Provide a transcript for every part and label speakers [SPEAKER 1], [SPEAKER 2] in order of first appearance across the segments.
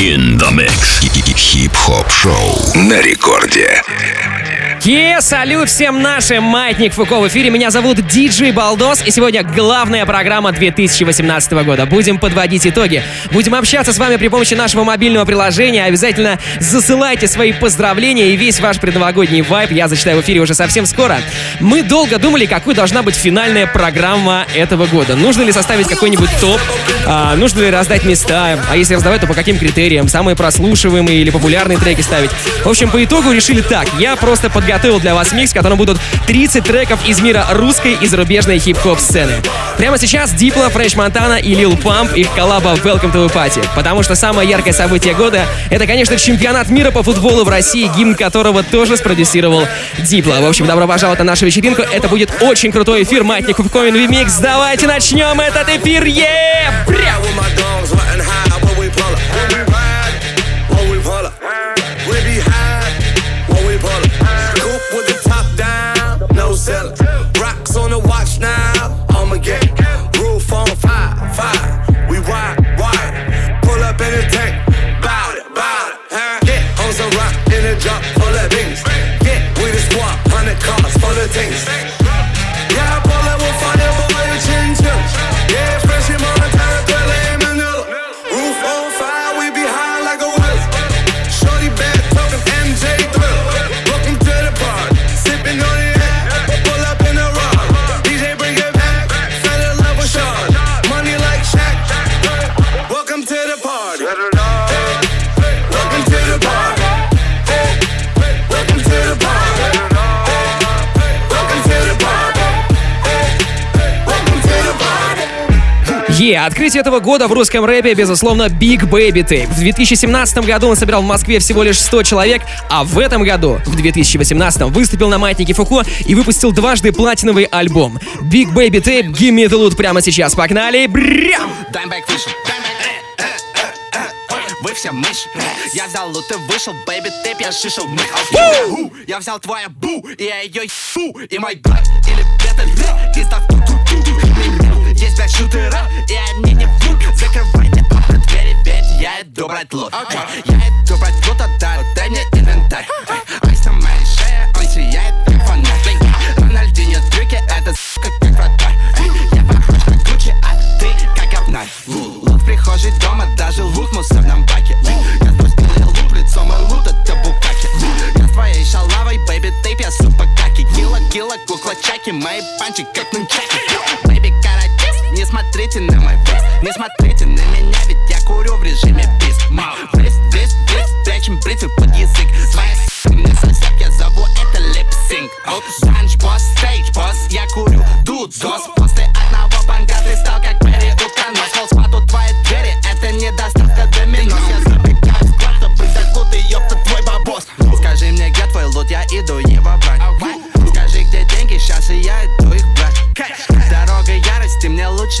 [SPEAKER 1] In the mix. Хип-хоп шоу на рекорде.
[SPEAKER 2] Ке, салют всем нашим! Маятник Фуко в эфире. Меня зовут Диджей Балдос. И сегодня главная программа 2018 года. Будем подводить итоги. Будем общаться с вами при помощи нашего мобильного приложения. Обязательно засылайте свои поздравления и весь ваш предновогодний вайб я зачитаю в эфире уже совсем скоро. Мы долго думали, какой должна быть финальная программа этого года. Нужно ли составить какой-нибудь топ? А, нужно ли раздать места? А если раздавать, то по каким критериям? Самые прослушиваемые или популярные треки ставить? В общем, по итогу решили так. Я просто подготовил подготовил для вас микс, в котором будут 30 треков из мира русской и зарубежной хип-хоп сцены. Прямо сейчас Дипло, Фреш Монтана и Лил Памп, их коллаба Welcome to the Party. Потому что самое яркое событие года — это, конечно, чемпионат мира по футболу в России, гимн которого тоже спродюсировал Дипло. В общем, добро пожаловать на нашу вечеринку. Это будет очень крутой эфир Маятник Ковковин Вимикс. Давайте начнем этот эфир! seller. Rocks on the watch now, I'ma get Yeah, открытие этого года в русском рэпе, безусловно, Big Baby Tape. В 2017 году он собирал в Москве всего лишь 100 человек, а в этом году, в 2018, выступил на маятнике Фуко и выпустил дважды платиновый альбом. Big Baby Tape, Give Me The Loot прямо сейчас. Погнали! Брям!
[SPEAKER 3] Вы все мышь Я взял лут и вышел, бэйби, ты я шишел мы Я взял твоя бу, и я ее ебу И мой брат, или это из есть блядь шутера, и они не врут. Закрывайте окна, двери, ведь я иду брать лут okay. Я иду брать лут, отдай, дай мне инвентарь. Айс на моей шее, он сияет как фонарь Рональдинho трюки, это сука как вратарь. Я похож на Гуччи, а ты как обнарь. Лут в прихожей дома, даже лут в мусорном баке. Я спустил я луп, лицо мой лут, это букаки. Я твоей шалавой, бэйби, тейп, я супа каки Килла, килла, кукла чаки, мои панчи как нунчаки смотрите на мой вес, не смотрите на меня, ведь я курю в режиме бис Бриз, бриз, бриз, прячем бритвы под язык. Своя с***, мне сосед, я зову это липсинг Данж, босс, стейдж, босс, я курю. Дуд, зос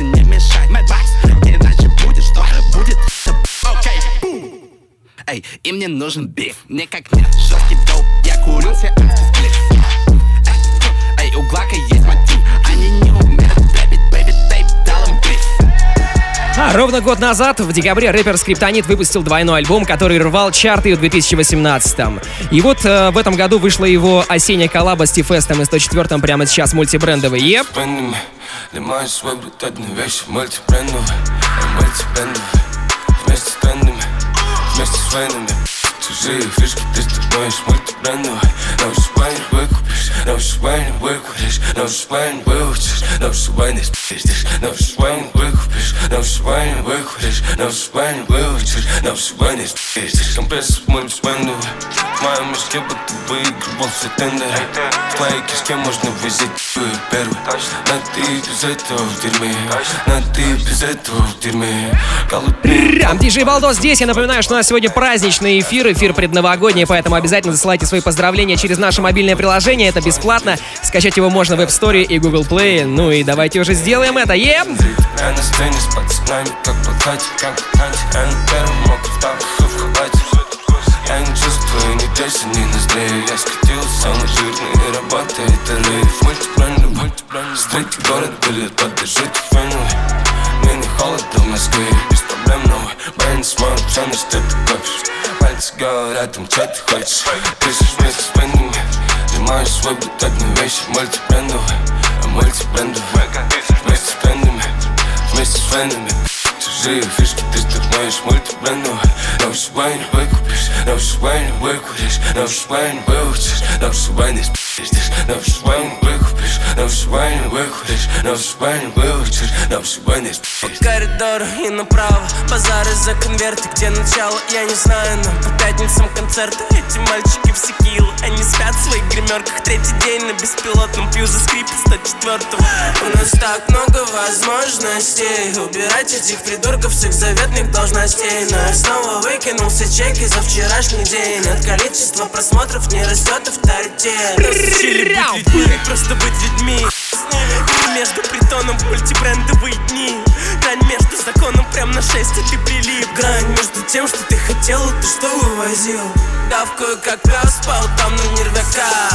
[SPEAKER 3] мне лучше не мешать Мэтбакс, иначе будет что? Будет Окей, бум Эй, им не нужен биф, мне как нет Жесткий доп, я курю все Эй, у Глака
[SPEAKER 2] ровно год назад, в декабре, рэпер Скриптонит выпустил двойной альбом, который рвал чарты в 2018-м. И вот э, в этом году вышла его осенняя коллаба с Тифестом и 104-м прямо сейчас мультибрендовый. Еп! Чужие фишки ты становишься мультибрендовой Но сегодня выкупишь, но сегодня выкупишь Но сегодня выучишь, но сегодня спиздишь Но сегодня выкупишь, но сегодня выкупишь Но сегодня выучишь, но сегодня спиздишь Компрессор мультибрендовый В моем мешке будто выигрывал все тендеры твоей кишке можно взять первый Но ты без этого в дерьме Но ты без этого в дерьме Прям, диджей Балдос здесь. Я напоминаю, что у нас сегодня праздничный эфир эфир предновогодний, поэтому обязательно засылайте свои поздравления через наше мобильное приложение. Это бесплатно. Скачать его можно в App Store и Google Play. Ну и давайте уже сделаем это. Ем! Я на на не чувствую ни десять, ни ноздрей Я скатил самый жирный и работает рейв Мультипланер, мультипланер Стрейт город будет поддержать фену Мне не холодно в Москве, без проблем новый Бренд смог, ценность это как
[SPEAKER 4] говорят им, что ты хочешь Пишешь вместе с бендами Сжимаешь свой бутатный вещи мультибрендовый А мультибрендовый Вместе с бендами Вместе с фенами Чужие фишки ты стырнешь мультибрендовый На ушибай не выкупишь На ушибай не выкуришь На ушибай не выучишь На ушибай не спиздишь На ушибай не выкупишь На ушибай не выкуришь На ушибай не выучишь На ушибай не
[SPEAKER 5] По коридору и направо Базары за конверты, где начало, я не знаю Но по пятницам концерты, эти мальчики все кило Они спят в своих гримерках Третий день на беспилотном пью за скрип 104 У нас так много возможностей Убирать этих придурков всех заветных должностей. Но я снова выкинул все чеки за вчерашний день От количества просмотров не растет авторитет Разучили быть людьми, просто быть людьми. Между притоном мультибрендовые дни. Грань между законом прям на шесте ты прилип Грань. Между тем, что ты хотел и ты что вывозил? Давкую как пес, спал там на нервяка.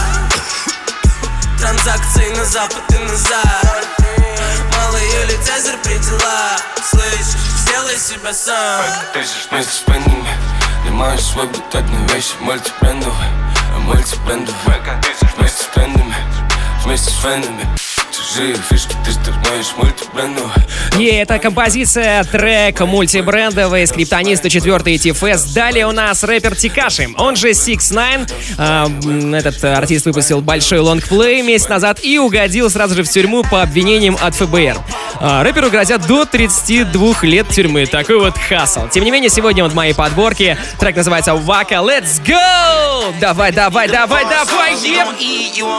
[SPEAKER 5] Транзакции на запад и назад. Малый или Цезарь при делах. Слышишь, сделай себя сам.
[SPEAKER 4] Пишешь вместе с бендами Сжимаешь свой бутатный вещи мультибрендовый А мультибрендовый Вместе с бендами Мультибрендовый
[SPEAKER 2] И это композиция, трек мультибрендовый, скриптонist 4 TFS. Далее у нас рэпер Тикаши, он же 6 9 Этот артист выпустил большой лонгплей месяц назад и угодил сразу же в тюрьму по обвинениям от ФБР. А, рэперу грозят до 32 лет тюрьмы. Такой вот хасл. Тем не менее, сегодня он в моей подборке. Трек называется Вака. Let's go! Давай, давай, давай, давай!
[SPEAKER 6] You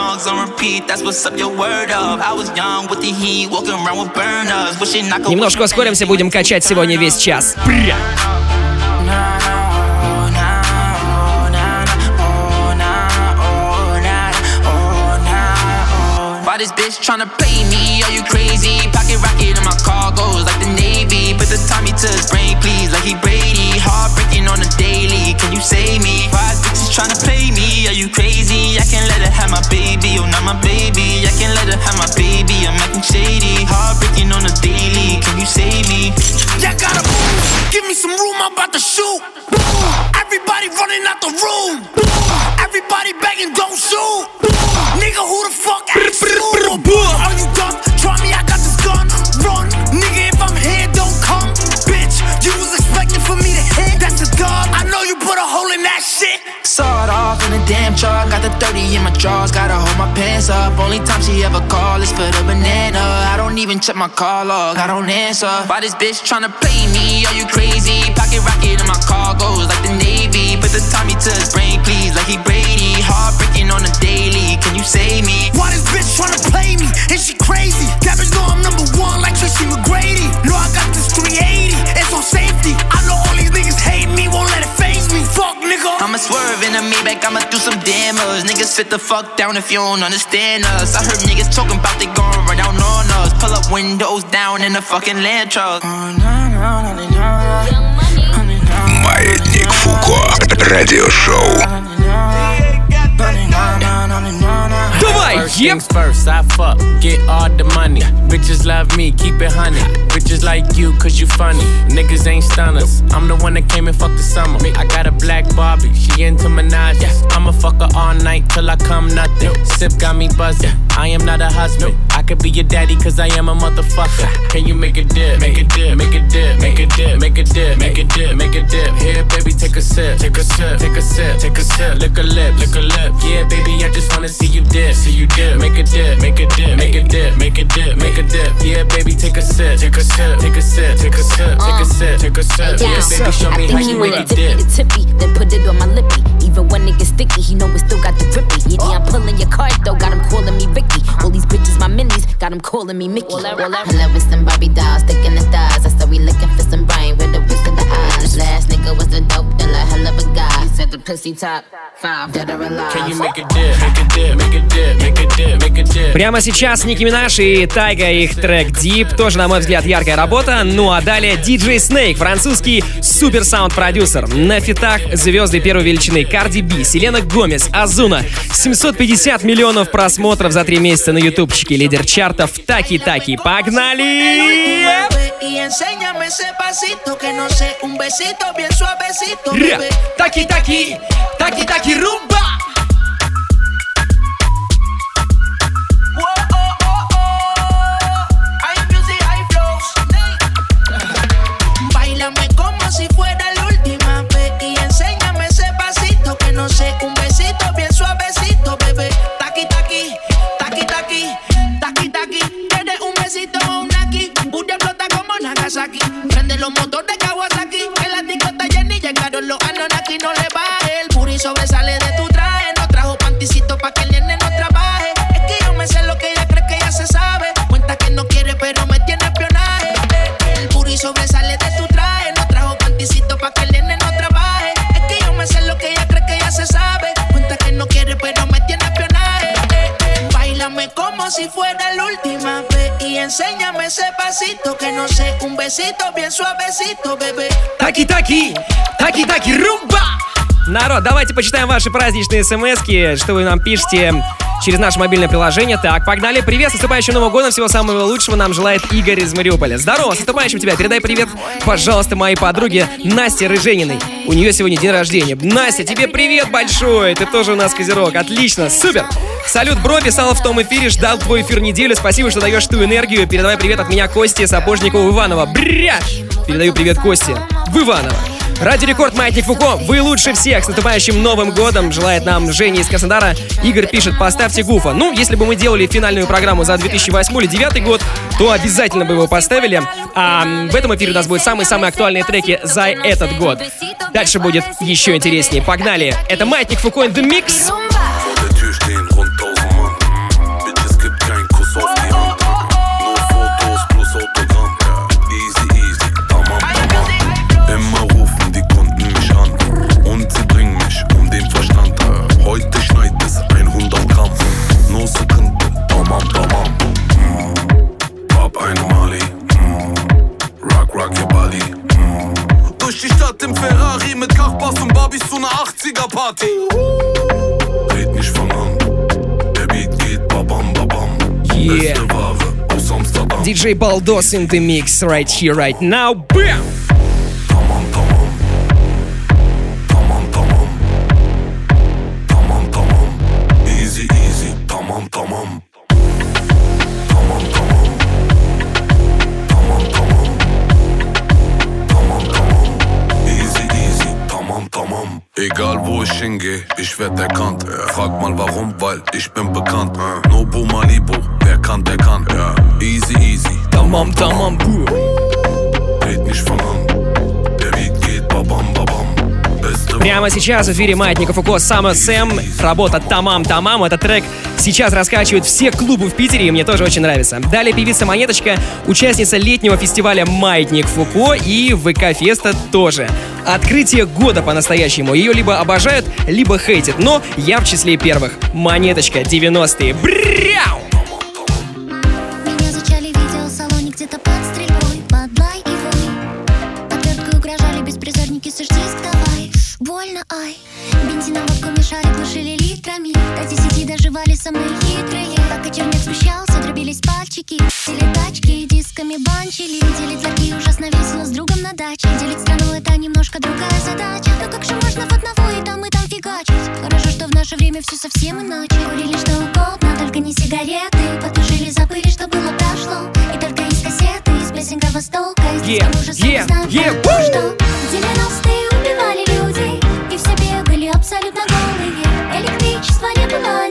[SPEAKER 2] еп!
[SPEAKER 6] won't eat, you won't beef, but this ain't no burger. All my songs on repeat, that's what's up your word up. I was young with the heat, walking around with burners, wishing I could.
[SPEAKER 2] Немножко ускоримся, будем качать сегодня весь час. Пря!
[SPEAKER 6] Why this bitch tryna play me? Are you crazy? Pocket rocket in my cargoes like the Navy. Put the Tommy to his brain, please, like he Brady. Heartbreaking on the daily. Can you save me? Why this bitch is tryna play me? Are you crazy? I can't let her have my baby. Oh, not my baby. I can't let her have my baby. I'm acting shady. Heartbreaking on the daily. Can you save me?
[SPEAKER 7] Yeah, gotta move. Give me some room, I'm about to shoot. Everybody running out the room. Everybody begging, don't shoot. Nigga, who the fuck asked you? Are you dumb? In
[SPEAKER 6] a damn truck. Got the 30 in my drawers. Gotta hold my pants up. Only time she ever call is for the banana. I don't even check my call log. I don't answer. Why this bitch tryna play me? Are you crazy? Pocket rocket in my cargoes like the Navy. Put the Tommy to his brain, please, like he Brady. Heartbreaking on the daily. Can you save me?
[SPEAKER 7] Why this bitch tryna play me? Is she crazy? That know I'm number one like Tracy McGrady.
[SPEAKER 6] I'ma swerve in a Maybach, I'ma do some damage. Niggas sit the fuck down if you don't understand us. I heard niggas talking about they gon' run down on us. Pull up windows down in a fucking land truck.
[SPEAKER 1] Маятник Фуко. Радиошоу.
[SPEAKER 2] Giveaway.
[SPEAKER 8] First
[SPEAKER 2] yep.
[SPEAKER 8] things first, I fuck, get all the money. Bitches love me, keep it honey. Bitches like you, cause you funny. Niggas ain't stunners. I'm the one that came and fucked the summer. I got a black Barbie, she into Minaj. I'ma fuck her all night till I come nothing. Sip got me buzzing. I am not a husband. I could be your daddy, cause I am a motherfucker. Can you make a dip? Make a dip, make a dip, make a dip, make a dip, make a dip, make a dip. Here, baby, take a sip, take a sip, take a sip, take a sip. Lick a lip, lick a lip. Yeah, baby, I just wanna see you dip see you dip. Make a dip, make a dip, make a dip, make a dip, make a dip. Yeah, baby, take a sip, take a sip, take a sip, take a sip, take a sip, take a sip. Yeah, baby, show me
[SPEAKER 9] I
[SPEAKER 8] how
[SPEAKER 9] think he
[SPEAKER 8] you
[SPEAKER 9] want
[SPEAKER 8] make
[SPEAKER 9] it
[SPEAKER 8] it
[SPEAKER 9] tippy
[SPEAKER 8] dip.
[SPEAKER 9] to tippy, then put it on my lippy. Even when it gets sticky, he know it still got the grippy. Yeah, yeah, I'm pulling your card though, got him calling me Ricky. All these bitches my minis, got him calling me Mickey. Hello, with some Barbie dolls, sticking the stars. I said we looking for some brain with a whisk of the eyes. Last nigga was a dope the pussy top five, dead or alive.
[SPEAKER 8] Can you make a dip, make a dip, make a dip, make a dip, make a dip?
[SPEAKER 2] Прямо сейчас Ники Минаж и Тайга их трек Deep. Тоже, на мой взгляд, яркая работа. Ну а далее DJ Snake, французский супер саунд-продюсер. На фитах звезды первой величины Карди Би, Селена Гомес, Азуна. 750 миллионов просмотров за три месяца на ютубчике. Лидер чартов Таки-Таки. Погнали!
[SPEAKER 7] Y enséñame ese pasito que no sé, un besito bien suavecito. Taqui, taqui, taqui, taqui, rumba. Nagasaki. Prende los motores enséñame ese pasito que no sé, un besito bien suavecito, bebé.
[SPEAKER 2] Таки-таки, таки-таки, rumba! Народ, давайте почитаем ваши праздничные смс что вы нам пишете через наше мобильное приложение. Так, погнали. Привет, с наступающим Новым годом. Всего самого лучшего нам желает Игорь из Мариуполя. Здорово, с наступающим тебя. Передай привет, пожалуйста, моей подруге Насте Рыжениной. У нее сегодня день рождения. Настя, тебе привет большой. Ты тоже у нас козерог. Отлично, супер. Салют, бро, писал в том эфире, ждал твой эфир неделю. Спасибо, что даешь ту энергию. Передавай привет от меня Кости Сапожникову Иванова. Бря! Передаю привет Косте в Иваново. Радио Рекорд Маятник Фуко, вы лучше всех. С наступающим Новым годом желает нам Женя из Краснодара. Игорь пишет, поставьте Гуфа. Ну, если бы мы делали финальную программу за 2008 или 2009 год, то обязательно бы его поставили. А в этом эфире у нас будут самые-самые актуальные треки за этот год. Дальше будет еще интереснее. Погнали. Это Маятник Фуко in the Mix.
[SPEAKER 4] Durch die Stadt im Ferrari mit Kachbass und Barbies zu einer 80er-Party. Red nicht von an. Der Beat geht babam babam.
[SPEAKER 2] Yeah.
[SPEAKER 4] Beste Ware aus Amsterdam.
[SPEAKER 2] DJ Baldos in the Mix right here, right now. Bam!
[SPEAKER 4] Egal wo ich hingehe, ich werd erkannt. Ja. Frag mal warum, weil ich bin bekannt. Ja. Nobu Malibu, wer kann, der kann. Ja. Easy, easy.
[SPEAKER 2] Tamam, tamam, pur.
[SPEAKER 4] Red nicht von an, der Beat geht babam, babam.
[SPEAKER 2] Прямо сейчас в эфире Маятника Фуко Summer Сэм. Работа Тамам Тамам. Этот трек сейчас раскачивают все клубы в Питере, и мне тоже очень нравится. Далее певица Монеточка, участница летнего фестиваля Маятник Фуко и ВК Феста тоже. Открытие года по-настоящему. Ее либо обожают, либо хейтят, но я в числе первых. Монеточка 90-е. Бряу!
[SPEAKER 10] Самые хитрые Пока чернец смущался, дробились пальчики Видели тачки, дисками банчили. Видели дворки, ужасно весело с другом на даче. Делить страну это немножко другая задача. Но как же можно в одного и там, и там фигачить? Хорошо, что в наше время все совсем иначе. Курили что угодно, только не сигареты. Потушили, забыли, что было прошло. И только из кассеты, из песен Востока. Из
[SPEAKER 2] Yeah,
[SPEAKER 10] ужаса
[SPEAKER 2] yeah, yeah,
[SPEAKER 10] про
[SPEAKER 2] woo!
[SPEAKER 10] что. 90-е убивали людей? И все бегали абсолютно голые. Электричества не было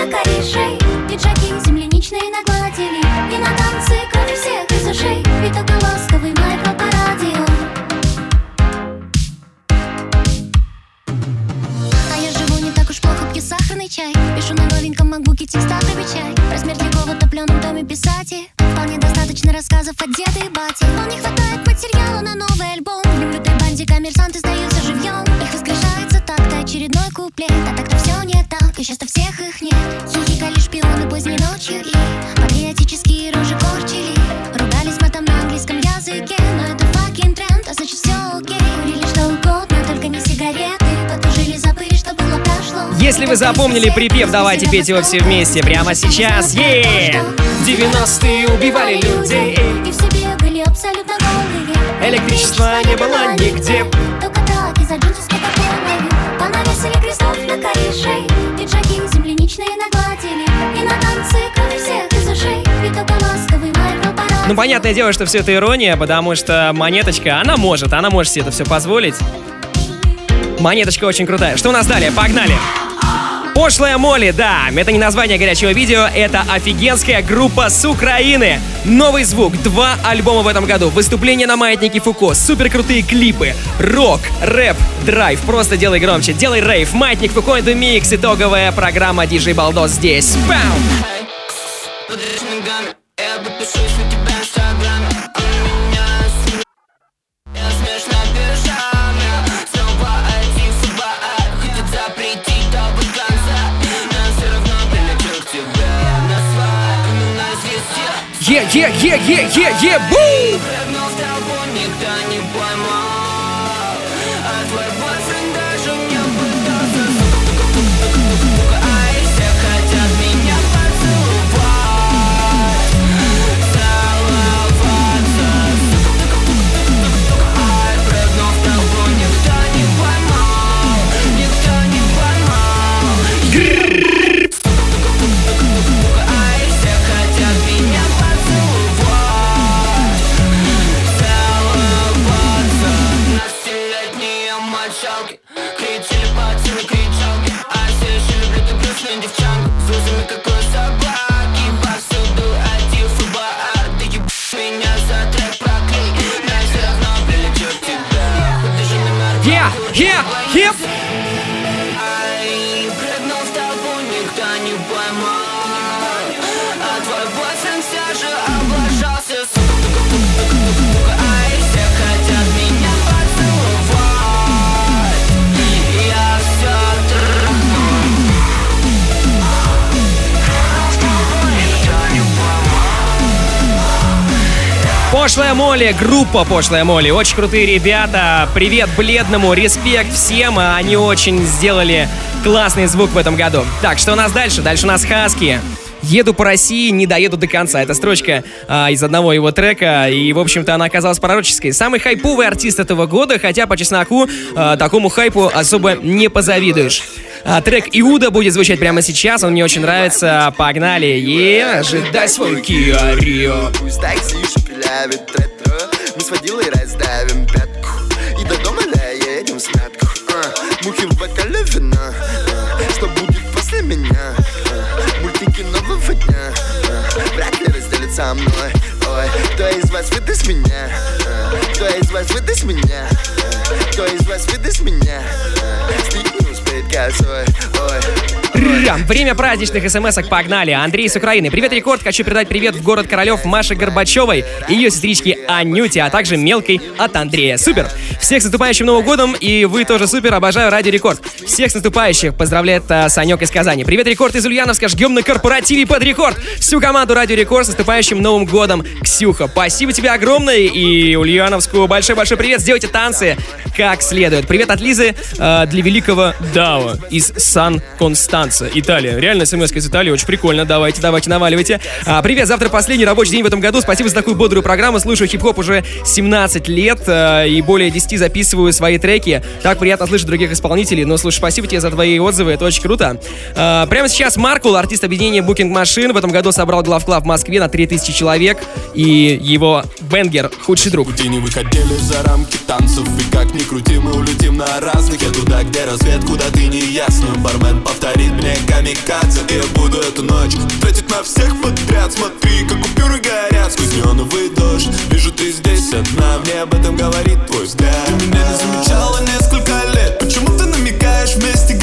[SPEAKER 10] на корешей. Пиджаки земляничные нагладили И на танцы кровь всех из ушей. И только ласковый майкро по радио А я живу не так уж плохо, пью сахарный чай. Пишу на новеньком макбуке текст отвечай Про смерть Львова топленом доме писать. И Вполне достаточно рассказов от деда и бати Но не хватает материала на новый альбом. В небрютой банде коммерсанты сдаются живьем. Их воскрешается так-то очередной куплет. А так-то и часто всех их нет. Хихикали шпионы поздней ночью и Патриотические рожи корчили. Ругались матом на английском языке Но это факин тренд, а значит все окей. Курили что угодно, только не сигареты. Потужили, забыли, что было прошло.
[SPEAKER 2] Если вы запомнили припев, давайте петь его все вместе прямо сейчас. Е!
[SPEAKER 10] В
[SPEAKER 2] 90-е убивали людей.
[SPEAKER 10] И все бегали абсолютно голые
[SPEAKER 2] Электричества не было нигде.
[SPEAKER 10] Только драки за Понавесили крестов на коришей Пиджаки земляничные нагладили И на танцы крови всех из ушей И только ласковый Парад
[SPEAKER 2] Ну, понятное дело, что все это ирония, потому что Монеточка, она может, она может себе это все позволить. Монеточка очень крутая. Что у нас далее? Погнали! Пошлая Молли, да, это не название горячего видео, это офигенская группа с Украины. Новый звук, два альбома в этом году, выступление на Маятнике Фуко, супер крутые клипы, рок, рэп, драйв, просто делай громче, делай рейв, Маятник Фуко и Микс, итоговая программа DJ Балдос здесь. Бам!
[SPEAKER 11] yeah, yeah, yeah, yeah, yeah, boom!
[SPEAKER 2] Пошлая Молли, группа Пошлая Молли, очень крутые ребята. Привет Бледному, респект всем, а они очень сделали классный звук в этом году. Так, что у нас дальше? Дальше у нас Хаски. Еду по России, не доеду до конца. Это строчка а, из одного его трека, и, в общем-то, она оказалась пророческой. Самый хайповый артист этого года, хотя по чесноку а, такому хайпу особо не позавидуешь. А, трек Иуда будет звучать прямо сейчас, он мне очень нравится. Погнали! И ожидай свой Kia Rio.
[SPEAKER 12] Пусть такси шепелявит ретро Мы с водилой раздавим пятку И до дома доедем смятку а, Мухи в бокале вина а, Что будет после меня а, Мультики нового дня а, Вряд ли разделят со мной Ой, кто из вас выдаст меня Кто из вас выдаст меня Кто из вас выдаст меня а, Стык не успеет косой Ой,
[SPEAKER 2] Рам. Время праздничных смс-ок погнали. Андрей с Украины. Привет, Рекорд. Хочу передать привет в город Королев Маше Горбачевой ее сестричке Анюте, а также мелкой от Андрея. Супер. Всех с наступающим Новым годом. И вы тоже супер. Обожаю Радио Рекорд. Всех с наступающих. Поздравляет а, Санек из Казани. Привет, Рекорд из Ульяновска. Жгем на корпоративе под Рекорд. Всю команду Радио Рекорд с наступающим Новым годом. Ксюха, спасибо тебе огромное. И Ульяновску большой-большой привет. Сделайте танцы как следует. Привет от Лизы э, для великого Дао из Сан-Констанца, Италия. Реально смс из Италии, очень прикольно. Давайте, давайте, наваливайте. А, привет, завтра последний рабочий день в этом году. Спасибо за такую бодрую программу. Слушаю хип-хоп уже 17 лет э, и более 10 записываю свои треки. Так приятно слышать других исполнителей. Но, слушай, спасибо тебе за твои отзывы, это очень круто. А, прямо сейчас Маркул, артист объединения Booking Machine, в этом году собрал главклав в Москве на 3000 человек. И его бенгер «Худший друг».
[SPEAKER 13] Не выходили за рамки танцев И как ни крути, мы улетим на разных Я туда, где рассвет, куда ты не ясно Бармен повторит мне камикадзе я буду эту ночь тратить на всех подряд. Смотри, как купюры горят сквозь неоновый дождь. Вижу, ты здесь одна, мне об этом говорит твой взгляд. Ты меня не замечала несколько лет Почему ты намекаешь вместе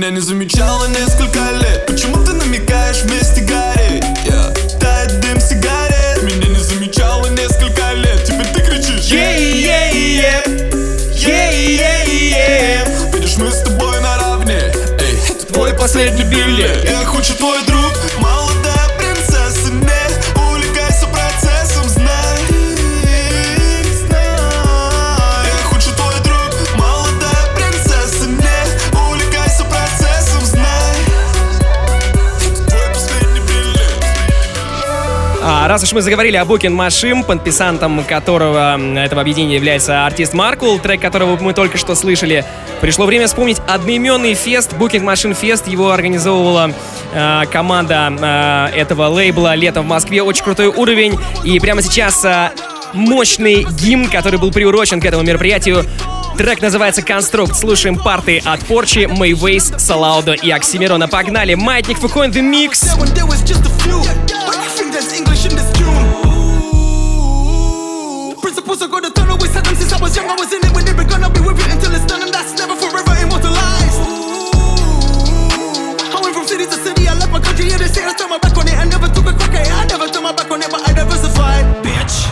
[SPEAKER 13] меня не замечала несколько лет Почему ты намекаешь вместе гореть? Yeah. Тает дым сигарет Меня не замечала несколько лет Теперь ты кричишь
[SPEAKER 14] Yeah-yeah-yeah. Yeah-yeah-yeah.
[SPEAKER 13] Видишь, мы с тобой наравне Эй, это твой последний билет Я хочу твой друг
[SPEAKER 14] раз уж мы заговорили о Booking Machine, подписантом которого этого объединения является артист Маркул, трек которого мы только что слышали, пришло время вспомнить одноименный фест, Booking Machine Fest. Его организовывала э, команда э, этого лейбла летом в Москве. Очень крутой уровень. И прямо сейчас э, мощный гимн, который был приурочен к этому мероприятию. Трек называется «Конструкт». Слушаем парты от Порчи, Мэйвейс, Салаудо и Оксимирона. Погнали! Маятник Фуко in the mix.
[SPEAKER 15] When Principles are gonna turn away Saddam since I was young. I was in it when they were gonna be with it until it's done, and that's never forever immortalized. I went from city to city, I left my country, yeah, they say I turned my back on it. I never took a crack at it, I never turned my back on it, but I diversified. Bitch.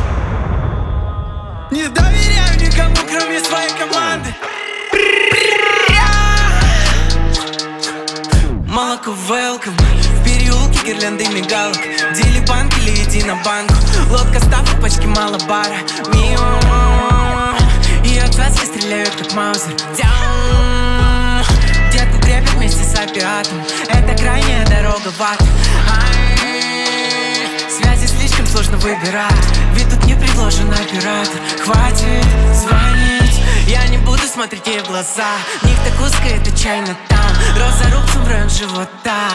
[SPEAKER 15] Не доверяю никому, кроме своей команды. Молоко welcome В переулке гирлянды мигалок Дели банк или иди на банку Лодка ставок, пачки мало бара. Мимо. И от связки стреляют как маузер. Дяум. Детку крепят вместе с опиатом. Это крайняя дорога в ад. Связи слишком сложно выбирать. Ведь тут не предложен оператор. Хватит звонить. Я не буду смотреть ей в глаза. Них так узко, это чайно там. Роза рубцем в район живота.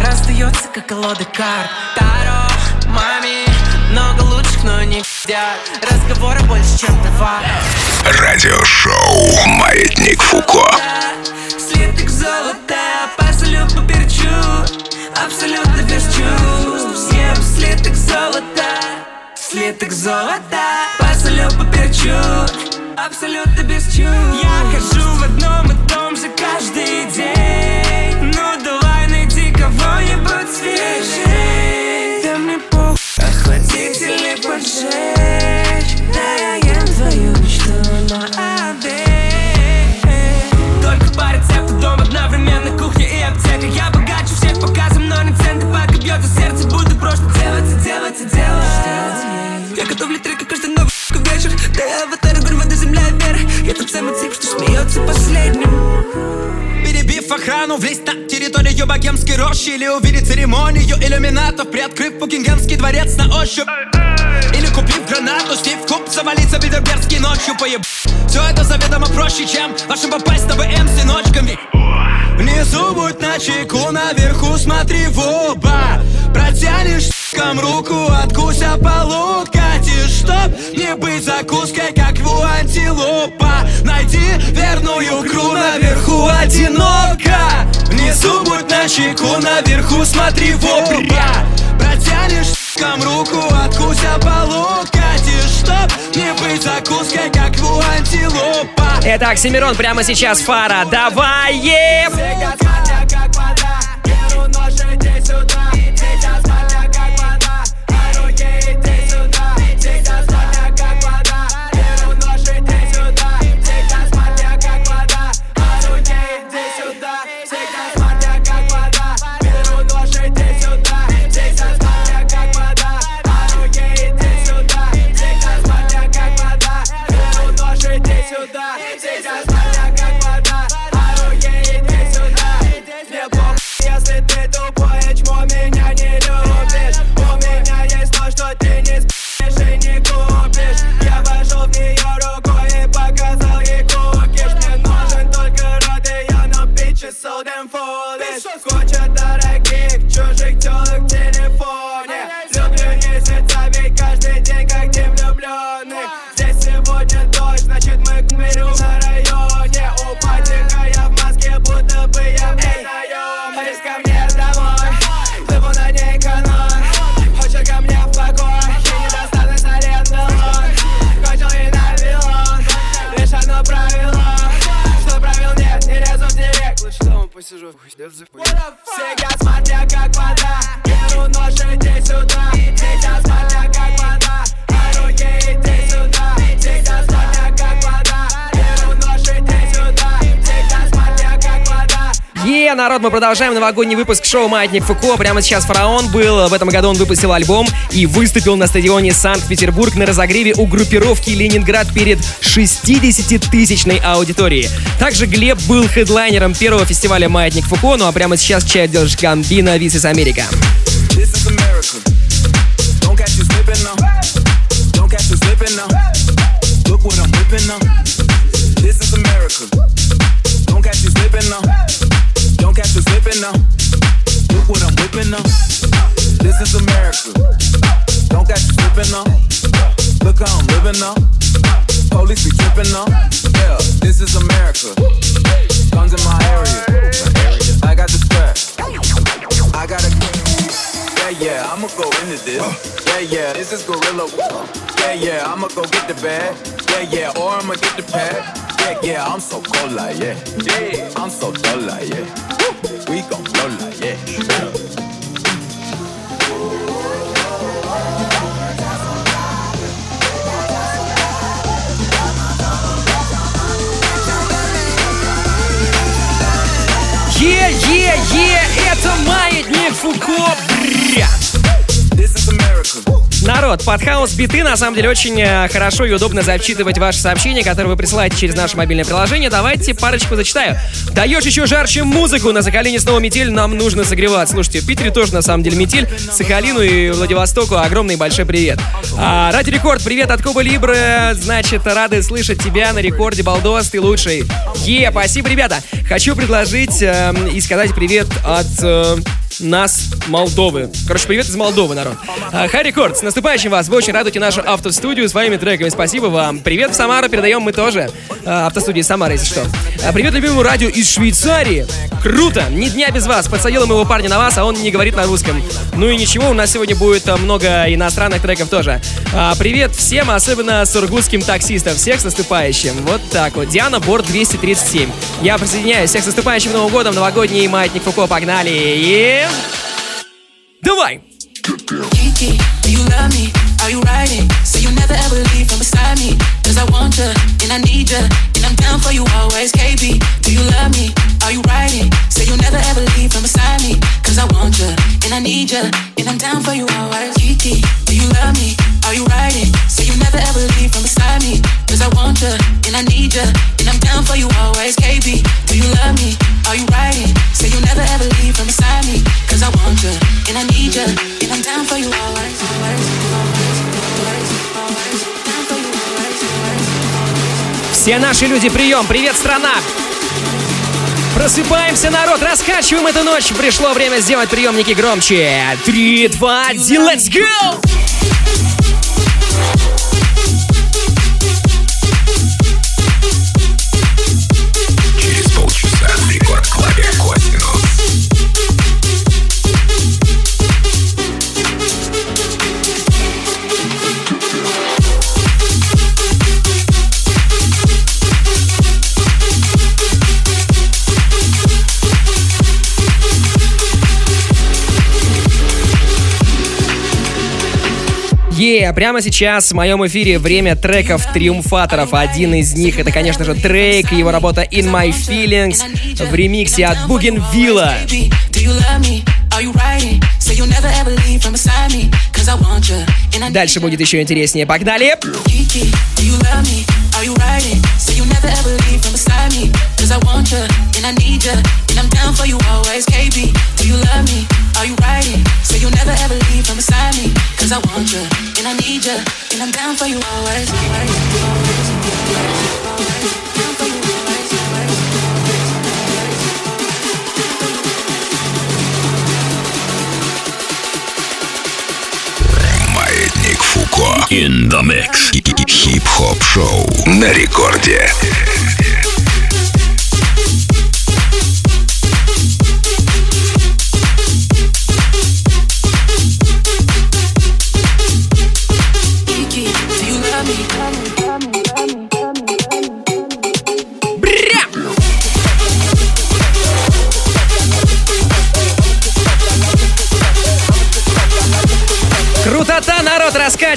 [SPEAKER 15] Раздается, как колода карт. Таро, Много лучших, но не пиздят. Разговоры больше, чем товар
[SPEAKER 1] Радиошоу «Маятник Фуко».
[SPEAKER 15] Слиток золота, посолю поперчу Абсолютно без чувств. Съем слиток золота Слиток золота, посолю поперчу Абсолютно без чувств. Я хожу в одном и том же каждый день. Ну давай найди кого-нибудь свежей охладитель поджечь Да я ем твою мечту на обед. Только по рецепту дом одновременно кухня и аптека. Я богаче всех показом, но не центы Пока бьется сердце, буду просто делать и делать. И делать Я готовлю треки каждый новый вечер. Да я аватар, огонь, вода, земля и вера Я тот самый тип, что смеется последним.
[SPEAKER 16] Перебив охрану, влезть на территорию богемской рощи Или увидеть церемонию иллюминатов Приоткрыв Букингемский дворец на ощупь купив гранату, стив куб Завалиться в Бильдербергский ночью поеб... Все это заведомо проще, чем вашим попасть на ВМ с ночками Внизу будь на чеку, наверху смотри в оба. Протянешь ком руку, откуся полут Катишь, чтоб не быть закуской, как у антилопа. Найди верную икру, наверху одиноко Внизу будь на чеку, наверху смотри в оба. Протянешь ком руку, откуся полут Катишь, чтоб не быть закуской, как у антилопа
[SPEAKER 14] Это Оксимирон прямо сейчас, Фара. Давай, еп!
[SPEAKER 15] Мы
[SPEAKER 2] продолжаем новогодний выпуск шоу «Маятник Фуко». Прямо сейчас Фараон был. В этом году он выпустил альбом и выступил на стадионе Санкт-Петербург на разогреве у группировки «Ленинград» перед 60-тысячной аудиторией. Также Глеб был хедлайнером первого фестиваля «Маятник Фуко», ну а прямо сейчас Чайдж Гамбина «This is America».
[SPEAKER 13] Look how I'm living now. Police be tripping now. Yeah, this is America. Guns in my area. I got the strap. I got a yeah, yeah, I'ma go into this. Yeah, yeah, this is Gorilla. Yeah, yeah, I'ma go get the bag. Yeah, yeah, or I'ma get the pad. Yeah, yeah, I'm so cold like yeah. Yeah, I'm so dull like yeah. We gon' blow like yeah.
[SPEAKER 2] Е-е-е, это маятник Фуко. Бря. Народ, под хаос биты на самом деле очень э, хорошо и удобно зачитывать ваши сообщения, которые вы присылаете через наше мобильное приложение. Давайте парочку зачитаю. Даешь еще жарче музыку, на Сахалине снова метель, нам нужно согреваться. Слушайте, в Питере тоже на самом деле метель. Сахалину и Владивостоку огромный большой привет. А, Ради Рекорд, привет от Куба Либры. Значит, рады слышать тебя на рекорде, Балдос, ты лучший. Е, спасибо, ребята. Хочу предложить э, и сказать привет от... э, нас, Молдовы. Короче, привет из Молдовы, народ. А, Хай Рекорд, с наступающим вас. Вы очень радуете нашу автостудию своими треками. Спасибо вам. Привет в Самару передаем мы тоже. А, Автостудии Самара, если что. А, Привет любимому радио из Швейцарии. Круто. Ни дня без вас. Подсадил моего парня на вас, а он не говорит на русском. Ну и ничего, у нас сегодня будет много иностранных треков тоже. Привет всем, особенно сургутским таксистам. Всех с наступающим. Вот так вот. Диана Борт 237. Я присоединяюсь. Всех с наступающим Новым годом. Новогодний маятник Фуко. Погнали. И... Давай!
[SPEAKER 17] Kiki, do you love me? Are you riding? So you never ever leave from beside me. Cause I want you, and I need you, and I'm down for you always. KB, do you love me? Are you riding? Say you never ever leave from beside me. Cause I want you, and I need you, and I'm down for you always. Kiki, do you love me? Are you riding? Say you never ever leave from beside me. Cause I want you, and I need you,
[SPEAKER 2] Все наши люди, прием! Привет, страна! Просыпаемся, народ, раскачиваем эту ночь. Пришло время сделать приемники громче. Три, два, один, let's go! Е, прямо сейчас в моем эфире время треков триумфаторов. Один из них это, конечно же, трек его работа In My Feelings в ремиксе от Бугенвилла. Дальше будет еще интереснее. Погнали!
[SPEAKER 17] Cause? Are you riding? Say you never ever leave from beside me. Cause I want you, and I need you, and I'm down for you always. always, always, always. Down for you always, always.
[SPEAKER 1] Маятник Фуко. In the mix. Хип-хоп шоу на рекорде.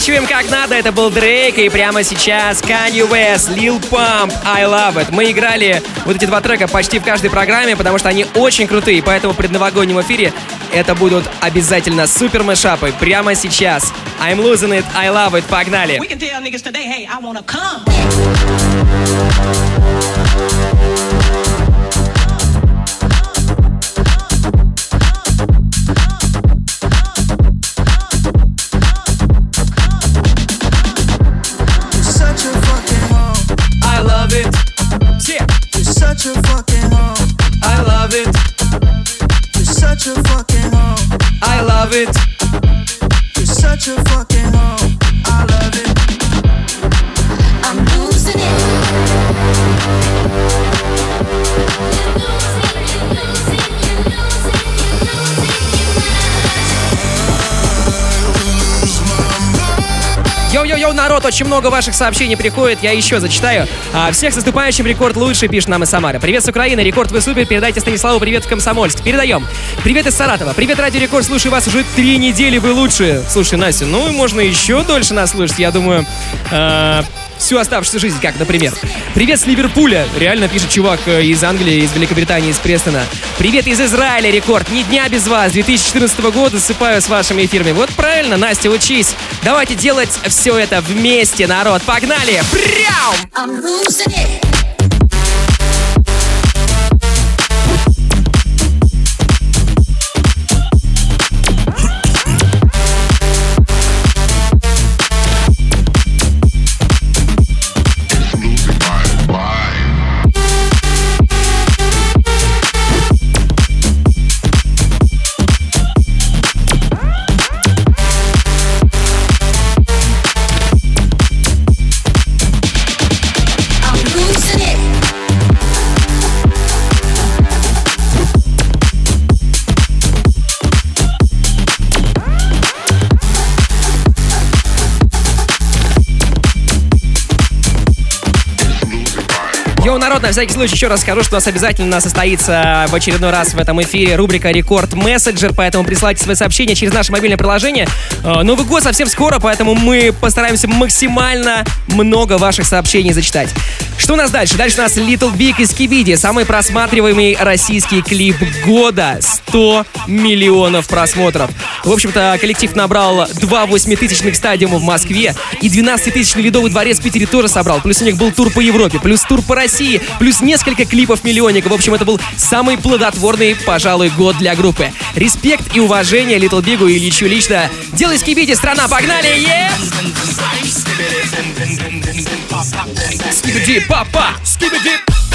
[SPEAKER 2] Народ, раскачиваем как надо. Это был Дрейк, и прямо сейчас Kanye West, Lil Pump, I Love It. Мы играли вот эти два трека почти в каждой программе, потому что они очень крутые, поэтому в предновогоднем эфире это будут обязательно супер мэшапы прямо сейчас. I'm losing it, I love it, погнали!
[SPEAKER 18] We can tell.
[SPEAKER 2] It. Очень много ваших сообщений приходит, я еще зачитаю. А, всех с наступающим рекорд лучше, пишет нам из Самары. Привет с Украины, рекорд вы супер, передайте Станиславу привет в Комсомольск. Передаем. Привет из Саратова, привет Радио Рекорд, слушаю вас уже три недели, вы лучшие. Слушай, Настя, ну можно еще дольше нас слушать, я думаю, а, всю оставшуюся жизнь, как, например. Привет с Ливерпуля, реально пишет чувак э, из Англии, из Великобритании, из Престона. Привет из Израиля, рекорд, ни дня без вас, 2014 года засыпаю с вашими эфирами. Вот правильно, Настя, учись. Давайте делать все это вместе, народ, погнали! Прям! На всякий случай еще раз скажу, что у нас обязательно состоится в очередной раз в этом эфире рубрика Рекорд Мессенджер, поэтому присылайте свои сообщения через наше мобильное приложение. Э, Новый год совсем скоро, поэтому мы постараемся максимально много ваших сообщений зачитать. Что у нас дальше? Дальше у нас Little Big из Кибиди, самый просматриваемый российский клип года. 100 миллионов просмотров. В общем-то, коллектив набрал два восьмитысячных стадиума в Москве и 12-тысячный Ледовый дворец в Питере тоже собрал. Плюс у них был тур по Европе, плюс тур по России, плюс несколько клипов миллионников. В общем, это был самый плодотворный, пожалуй, год для группы. Респект и уважение Little Бигу и Ильичу лично. Делай скибиди, страна, погнали! Скибиди, папа! Скибиди!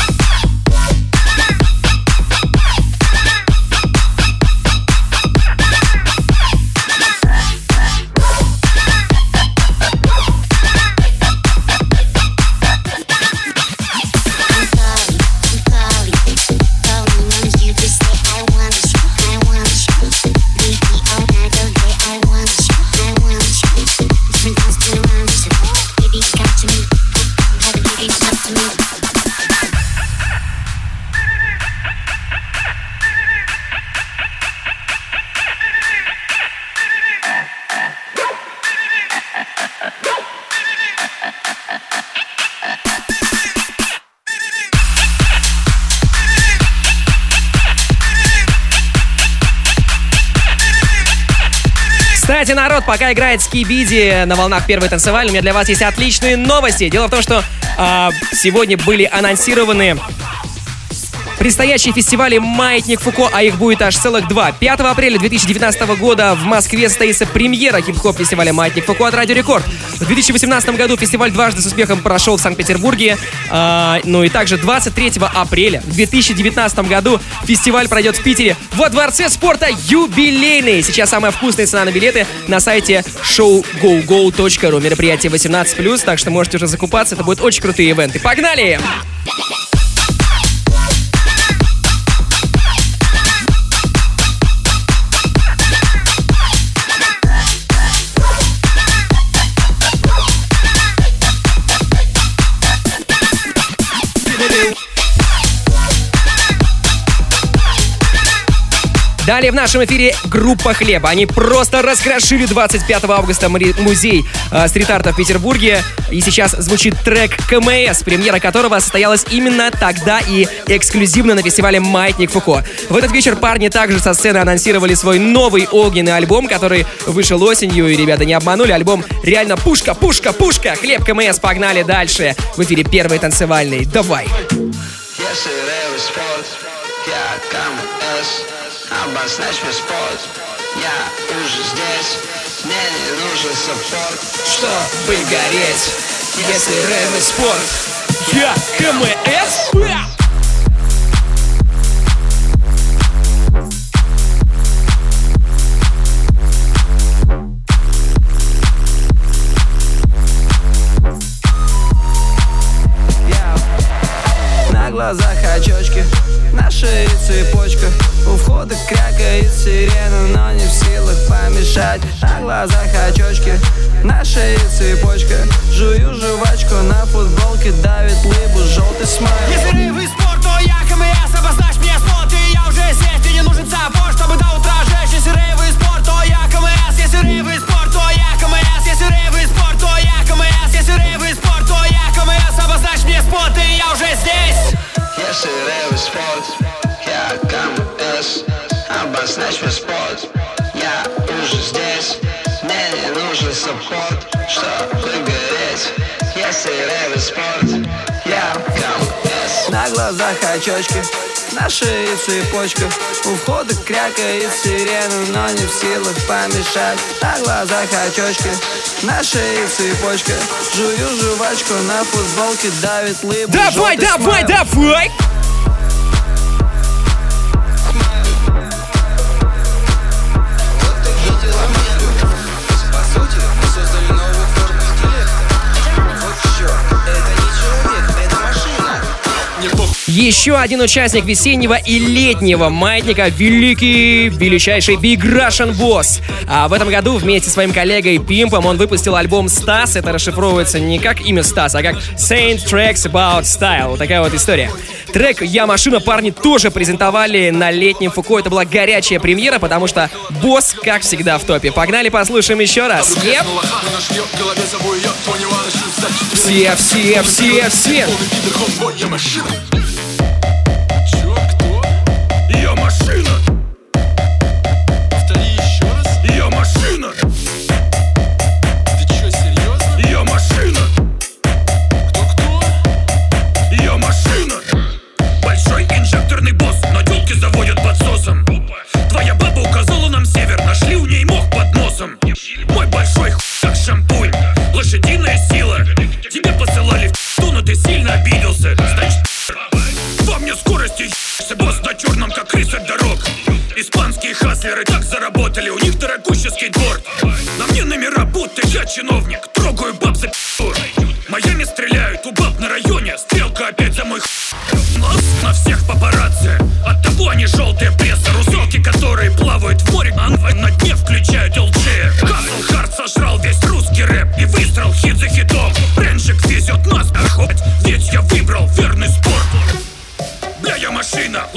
[SPEAKER 2] Пока играет Скибиди на волнах первой танцевальной, у меня для вас есть отличные новости. Дело в том, что а, сегодня были анонсированы предстоящие фестивали «Маятник Фуко», а их будет аж целых два. 5 апреля 2019 года в Москве состоится премьера хип-хоп фестиваля «Маятник Фуко» от Радио Рекорд. В 2018 году фестиваль дважды с успехом прошел в Санкт-Петербурге. А, ну и также 23 апреля в 2019 году фестиваль пройдет в Питере во Дворце спорта «Юбилейный». Сейчас самая вкусная цена на билеты на сайте showgogo.ru. Мероприятие 18+, так что можете уже закупаться. Это будут очень крутые ивенты. Погнали! Далее в нашем эфире группа Хлеба. Они просто раскрошили 25 августа музей э, стрит-арта в Петербурге. И сейчас звучит трек КМС, премьера которого состоялась именно тогда и эксклюзивно на фестивале «Маятник Фуко». В этот вечер парни также со сцены анонсировали свой новый огненный альбом, который вышел осенью. И ребята не обманули, альбом реально пушка, пушка, пушка. Хлеб КМС, погнали дальше. В эфире первый танцевальный. Давай.
[SPEAKER 19] Если рэп спорт, я КМС Обозначь мне спорт. Я уже здесь Мне не нужен саппорт.
[SPEAKER 2] Чтобы гореть Если рэп и спорт? Я КМС
[SPEAKER 19] На глазах очечки на шее цепочка. У входа крякает сирена Но не в силах помешать. На глазах очечки На шее цепочка. Жую жвачку на футболке Давит лыбу желтый смайл.
[SPEAKER 16] Если рейв и спорт, то я КМС Обозначь мне spot, и я уже здесь Мне не нужен support, чтобы до утра жечь. Если рейв и спорт, то я КМС Если рейв и спорт, то я КМС Если рейв и спорт, то я КМС Если рейв и спорт, то я КМС Обозначь мне spot, и я уже здесь
[SPEAKER 19] рэп спорт, я мне спорт, я уже здесь Мне не нужен чтобы гореть Если рэп спорт, я КМС На глазах очечки, на шее цепочка У входа крякает сирена, но не в силах помешать. На глазах очечки, на шее цепочка. Жую жвачку на футболке, давит лыбу
[SPEAKER 2] Давай, давай, давай! Еще один участник весеннего и летнего маятника — великий, величайший Big Russian Boss. А в этом году вместе с своим коллегой Пимпом он выпустил альбом «Стас». Это расшифровывается не как имя Стас, а как Saint Tracks About Style. Вот такая вот история. Трек «Я машина» парни тоже презентовали на летнем Фуко. Это была горячая премьера, потому что босс, как всегда, в топе. Погнали, послушаем еще раз. Еп! Все, все, все, все!
[SPEAKER 20] Хаслеры так заработали, у них дорогущий скейтборд. На мне номера, будто я чиновник, трогаю баб за пи***у. Майами стреляют, у баб на районе, стрелка опять за мой х**. Нос на всех папарацци, от того они желтые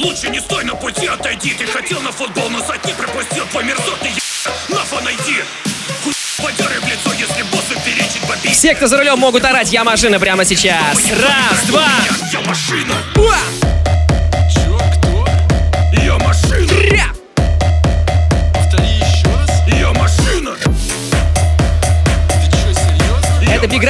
[SPEAKER 20] лучше не стой на пути, отойди Ты хотел на футбол, но сад не пропустил Твой мерзотный нафа найди подеры в лицо, если боссу перечить бомбить
[SPEAKER 2] Все, кто за рулем, могут орать «Я машина» прямо сейчас. Раз, два.
[SPEAKER 20] Я машина
[SPEAKER 2] Уа!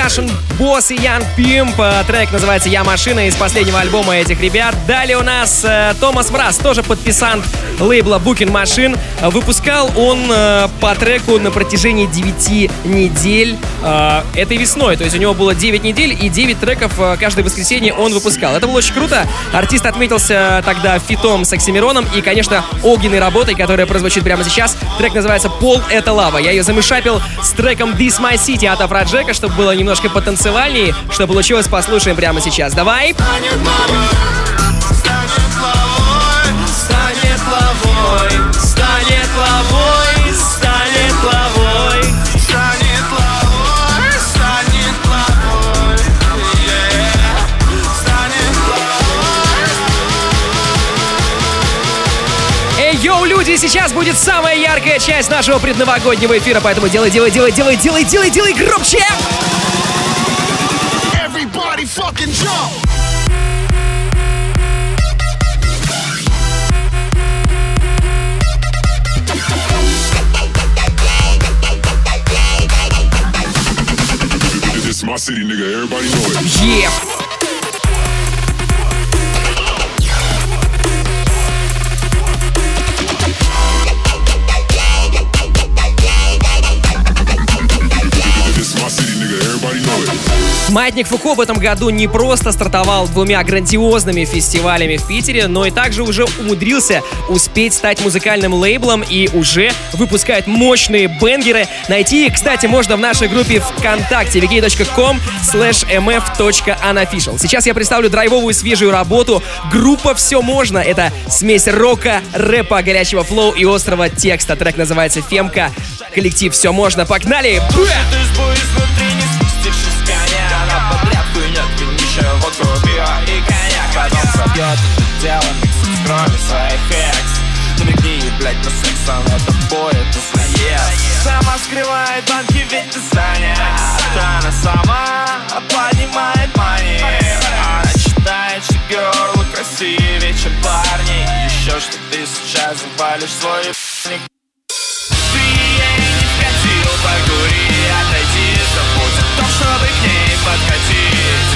[SPEAKER 2] Russian Boss и Ян Пимп. Э, Трек называется «Я машина» из последнего альбома этих ребят. Далее у нас э, Томас Мраз, тоже подписант лейбла Booking Machine. Э, Выпускал он э, по треку на протяжении 9 недель э, этой весной. То есть у него было 9 недель и 9 треков э, каждое воскресенье он выпускал. Это было очень круто. Артист отметился тогда фитом с Оксимироном и, конечно, огненной работой, которая прозвучит прямо сейчас. Трек называется «Пол — это лава». Я ее замешапил с треком «This My City» от Афроджека, чтобы было немножко потанцевальнее. Что получилось, послушаем прямо сейчас. Давай!
[SPEAKER 16] Станет лавой, станет лавой, станет лавой, станет лавой, станет лавой, yeah. станет лавой.
[SPEAKER 2] Эй, Йоу, люди, сейчас будет самая яркая часть нашего предновогоднего эфира, поэтому делай, делай, делай, делай, делай, делай, делай громче!
[SPEAKER 1] Nigga. Everybody know it.
[SPEAKER 2] Yeah. Маятник Фуко в этом году не просто стартовал двумя грандиозными фестивалями в Питере, но и также уже умудрился успеть стать музыкальным лейблом и уже выпускает мощные бенгеры. Найти их, кстати, можно в нашей группе ВКонтакте vk.com slash mf.unofficial. Сейчас я представлю драйвовую свежую работу. Группа «Все можно». Это смесь рока, рэпа, горячего флоу и острого текста. Трек называется «Фемка». Коллектив «Все можно». Погнали!
[SPEAKER 12] Ты водку, пиво и коньяк Потом собьет это дело, миксом с крови своих экс Намекни ей, блядь, на секс, она тобой это заест Сама скрывает банки, ведь ты занят Она сама поднимает мани Она читает, что герлы красивее, чем парни Еще что ты сейчас запалишь свой ебаник ты ей не вкатил, покури, отойди Забудь. О том, чтобы к ней подкатить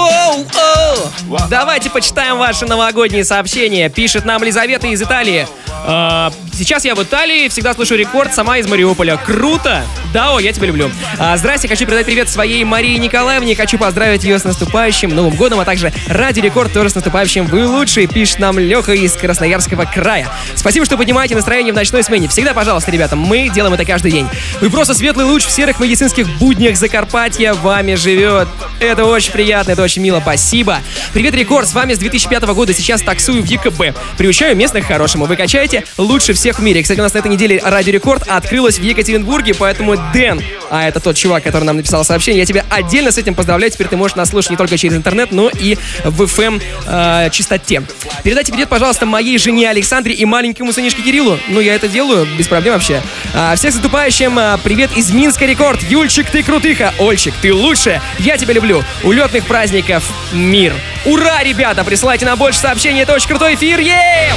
[SPEAKER 2] Давайте почитаем ваши новогодние сообщения. Пишет нам Лизавета из Италии. А, сейчас я в Италии, всегда слышу рекорд, сама из Мариуполя. Круто! Да, о, я тебя люблю. А, здрасте, хочу передать привет своей Марии Николаевне. Хочу поздравить ее с наступающим Новым годом, а также Ради Рекорд тоже с наступающим. Вы лучшие, пишет нам Леха из Красноярского края. Спасибо, что поднимаете настроение в ночной смене. Всегда, пожалуйста, ребята, мы делаем это каждый день. Вы просто светлый луч в серых медицинских буднях Закарпатья вами живет. Это очень приятно, это очень мило, спасибо. Привет, Рекорд, с вами с 2005 года, сейчас таксую в ЕКБ. Приучаю местных к хорошему, вы качаете лучше всех в мире. Кстати, у нас на этой неделе Радио Рекорд открылась в Екатеринбурге, поэтому Дэн, а это тот чувак, который нам написал сообщение, я тебя отдельно с этим поздравляю. Теперь ты можешь нас слушать не только через интернет, но и в FM э, частоте. Передайте привет, пожалуйста, моей жене Александре и маленькому сынишке Кириллу. Ну, я это делаю без проблем вообще. А, всех с а, привет из Минска Рекорд. Юльчик, ты крутыха. Ольчик, ты лучше. Я тебя люблю. Улетных праздников мир. Ура, ребята! Присылайте нам больше сообщений. Это очень крутой эфир. Е!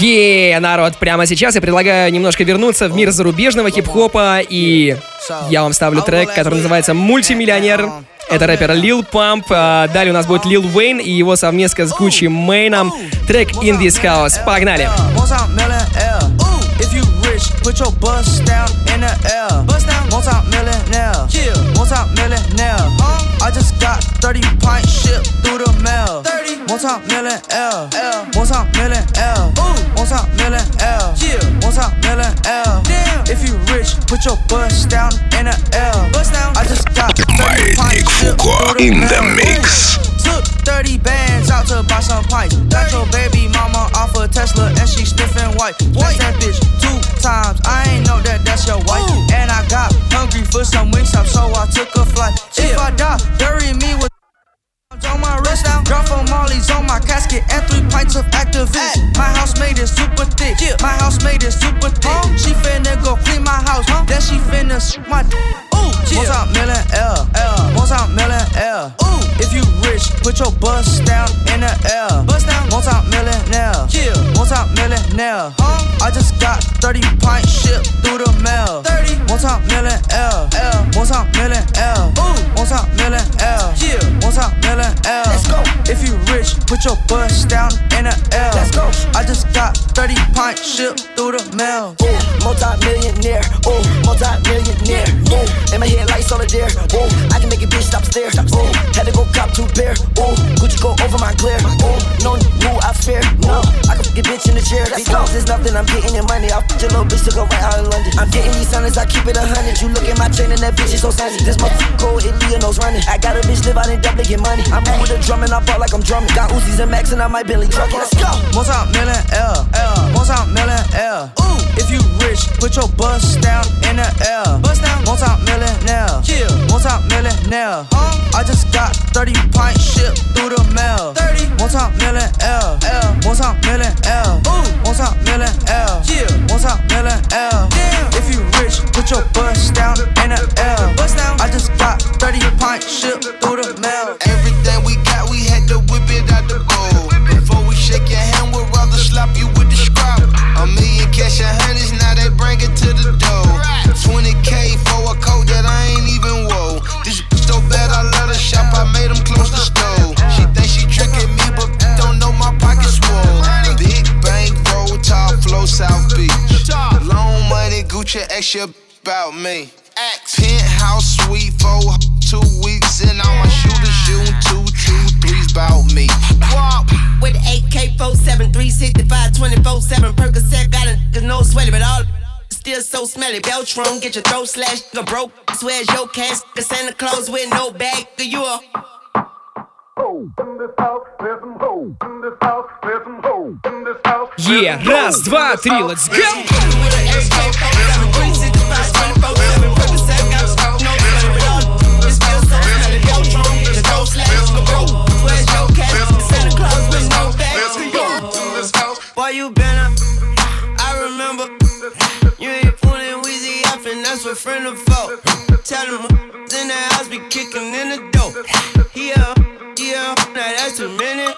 [SPEAKER 2] Е, народ, прямо сейчас я предлагаю немножко вернуться в мир зарубежного хип-хопа и я вам ставлю трек, который называется «Мультимиллионер». Это рэпер Лил Памп. а, Далее у нас будет Лил Уэйн и его совместка с Гуччи Мэйном. Трек «In This House». Погнали!
[SPEAKER 21] Multi-millionaire. rich, put your bust down in the air. Bust down, multi-millionaire. Yeah, multi-millionaire. Huh? I just got 30 pints shipped through the mail. 30, multi millionaire. L. L, multi millionaire. L. Ooh, multi-million L. Yeah, multi-million Damn, if you rich, put your bust down in the air. Bust down, I just got 30 pints shipped through the mail.
[SPEAKER 1] In the mix.
[SPEAKER 21] Took 30 bands out to buy some pints. Got your baby mama off a Tesla and she sniffing white. White that bitch two times. I ain't know that that's your wife. And I got hungry for some wings up, so I took a flight. If I die, bury me with on my wrist. Drop for Molly's on my casket and three pints of activist. My house made it super thick. My house made it super thick. She finna go clean my house. Then she finna shoot my. Ooh, multi-millionaire. Multi-millionaire. Ooh, if you rich, put your bust down in the air. Bust down. Multi-millionaire. Yeah. Multi-millionaire. I just got 30 pints shipped through the mail. 30. Multi-millionaire. Multi-millionaire. Ooh, put your bust down in the air. Let's go. I just got 30 pints shipped through the mail.
[SPEAKER 22] Ooh, Multi-millionaire, Oh, multi-millionaire. Oh, in my head like solitaire. Oh, I can make a bitch stop stare. Oh, had to go cop two pair. Oh, Gucci go over my glare. Oh, bitch in the chair. That's all. There's nothing. I'm getting your money. I'll your little bitch to go right out in London. I'm getting these hundreds. I keep it a hundred. You look at my chain and that bitch is so sunny. This motherfucker cold. It Leonos running. I got a bitch live out in Dublin get money. I'm in with a drum and I bought like I'm drumming. Got Uzis and Max and I might Billy trucking. Let's go.
[SPEAKER 21] Multi-million L, L, multi-million L. Ooh, if you rich, put your bust down in the L. Bust down, multi-millionaire. Yeah, multi-millionaire. Huh? I just got 30 pints shipped through the mail. 30, multi-million L, L, multi-million L. Ooh, multi-million L. Yeah, multi-million L. Damn, if you rich, put your bust down in the L. Bust down, I just got 30 pints shipped through the mail.
[SPEAKER 23] Everything we got, we had to whip it out the bowl. Before we shake your hand, we'd rather slap you with the scrap. A million hundreds, now they bring it to the door. 20k for a coat that I ain't even wore. This so bad, I let her shop, I made him close the store. She think she tricking me, but don't know my pockets swole. Big bank roll, top flow, South Beach. Long money, Gucci, extra about me Penthouse suite for two weeks, and all my shooters shooting two, two, threes about me.
[SPEAKER 12] Walk with the AK 47, 365, 24 7. Percocet got a niggas no sweaty, but all still so smelly. Beltron, get your throat slashed, nigga broke. Swears your cash, nigga Santa Claus with no bag, nigga, you a.
[SPEAKER 2] Е, раз, два, три, let's go!
[SPEAKER 12] Friend of folk. Tell him in the house be kicking in the door. Yeah, yeah, now that's a minute.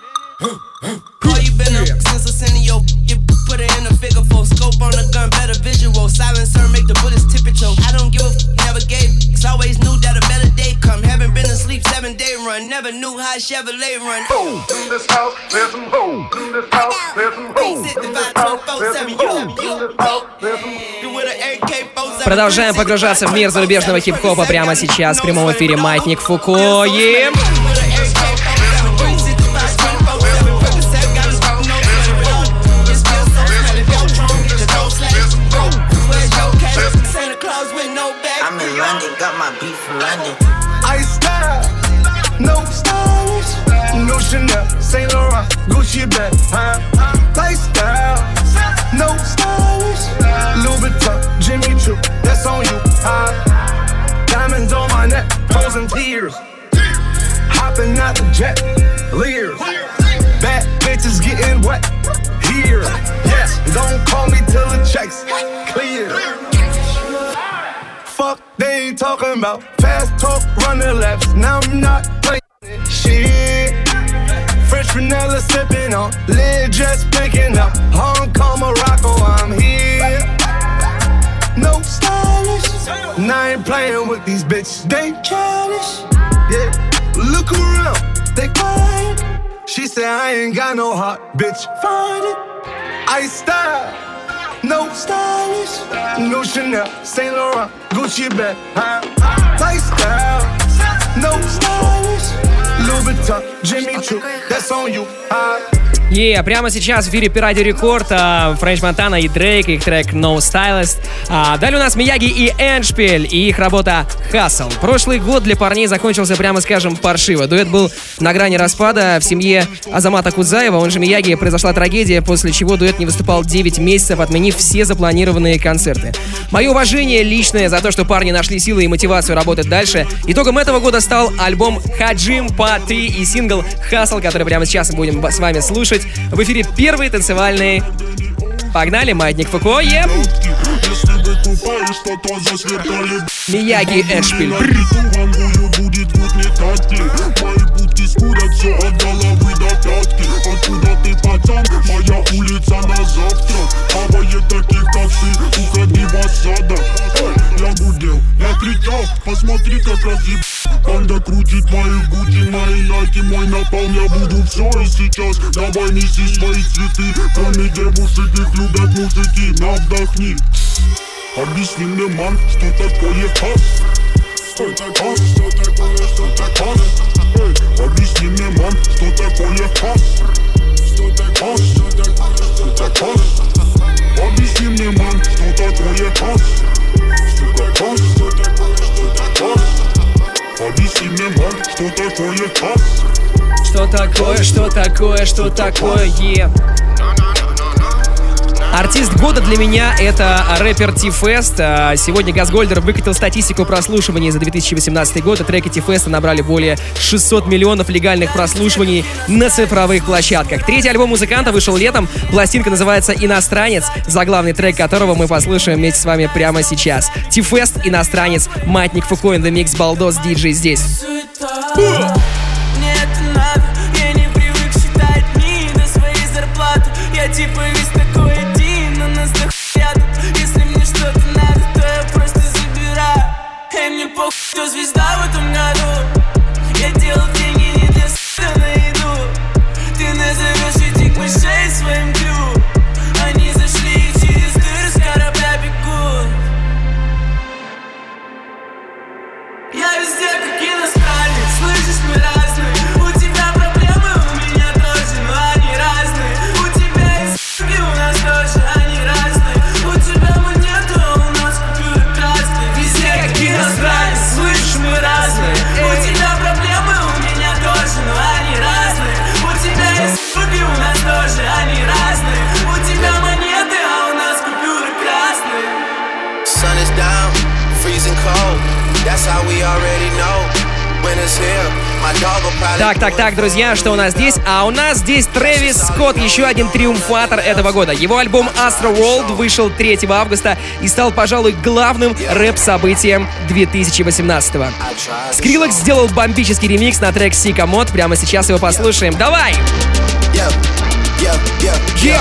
[SPEAKER 12] Boy, you been up since I sent your you put it in a figure four scope on the gun, better visual. Silencer make the bullets tip it choke. I don't give a f- never gave. Cause always knew that a better day come. Haven't been asleep seven day run. Never knew how Chevrolet run.
[SPEAKER 15] In this house, there's some hoes. In this house, there's some hoes. In this house, there's some hoes. In this house, there's some
[SPEAKER 12] You with an AK 47
[SPEAKER 2] Продолжаем погружаться в мир зарубежного хип-хопа прямо сейчас в прямом эфире Маятник Фуко. И...
[SPEAKER 15] No stylish, no Chanel, Saint Laurent, Gucci bag, huh? Out the jet, leers, bad bitches getting wet here. Yes, don't call me till the checks clear. Fuck, they ain't talking about fast talk, running laps. Now I'm not playing shit. French vanilla sipping on, lid just picking up. Hong Kong, Morocco, I'm here. No stylish, and I ain't playing with these bitches. They childish, Said I ain't got no heart, bitch. Find it. I style. No stylish, no Chanel, Saint Laurent, Gucci bag, huh? Lifestyle, no stylish, Louis Vuitton, Jimmy Choo, that's on you?
[SPEAKER 2] И прямо сейчас в эфире Пирадио Рекорд а, Френч Монтана и Дрейк, их трек No Stylist. А, далее у нас Мияги и Эншпиль и их работа Hustle. Прошлый год для парней закончился, прямо скажем, паршиво. Дуэт был на грани распада в семье Азамата Кудзаева, он же Мияги, произошла трагедия, после чего дуэт не выступал 9 месяцев, отменив все запланированные концерты. Мое уважение личное за то, что парни нашли силы и мотивацию работать дальше. Итогом этого года стал альбом Хаджим 3 и сингл Hustle, который прямо сейчас мы будем с вами слушать. В эфире первый танцевальный. Погнали, Маятник Фуко, ем! Мияги Эншпиль.
[SPEAKER 24] Скурят все от головы до пятки? Откуда ты, пацан? Моя улица на завтра. Хавает таких, ты, уходи в осадок. Я гудел, я кричал, посмотри, как разъеб. Когда крутит мои гуди, мои найки, мой напал Я буду все и сейчас, давай неси свои цветы. Кроме девушек, их любят мужики, на вдохни. Объясни мне, ман, что такое хас? Эй, хас, что такое, что такое Эй, объясни мне, ман, что такое хас Что такое, что такое, что такое Объясни мне, ман, что такое хас Что такое, что такое, что такое Объясни мне, ман, что такое хас
[SPEAKER 2] Что такое, что такое, что такое? е? Артист года для меня это рэпер T-Fest. А, Сегодня Газгольдер выкатил статистику прослушиваний за 2018 год, и треки T-Fest а набрали более 600 миллионов легальных прослушиваний на цифровых площадках. Третий альбом музыканта вышел летом, пластинка называется «Иностранец», заглавный трек которого мы послушаем вместе с вами прямо сейчас. T-Fest, «Иностранец», Маятник Фуко in the Mix, Балдос, диджей здесь.
[SPEAKER 5] Типа весь Кто звезда в этом году. Я делал
[SPEAKER 2] Так, так, так, друзья, что у нас здесь? А у нас здесь Трэвис Скотт, еще один триумфатор этого года. Его альбом Astro World вышел 3 августа и стал, пожалуй, главным рэп-событием 2018-го. Скриллекс сделал бомбический ремикс на трек Сика Мод. Прямо сейчас его послушаем. Давай!
[SPEAKER 25] Yeah, yeah, yeah, yeah.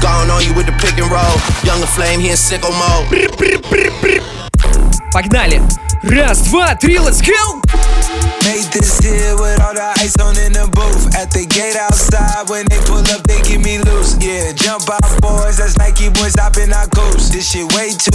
[SPEAKER 25] Gone on you with the pick and roll. Younger flame, he in sicko mode.
[SPEAKER 2] Погнали! Раз, два, три, let's go!
[SPEAKER 26] Made this deal with all the ice on in the booth. At the gate outside, when they pull up, they give me loose. Yeah, jump out, boys. That's Nike boys hopping our coast. This shit way too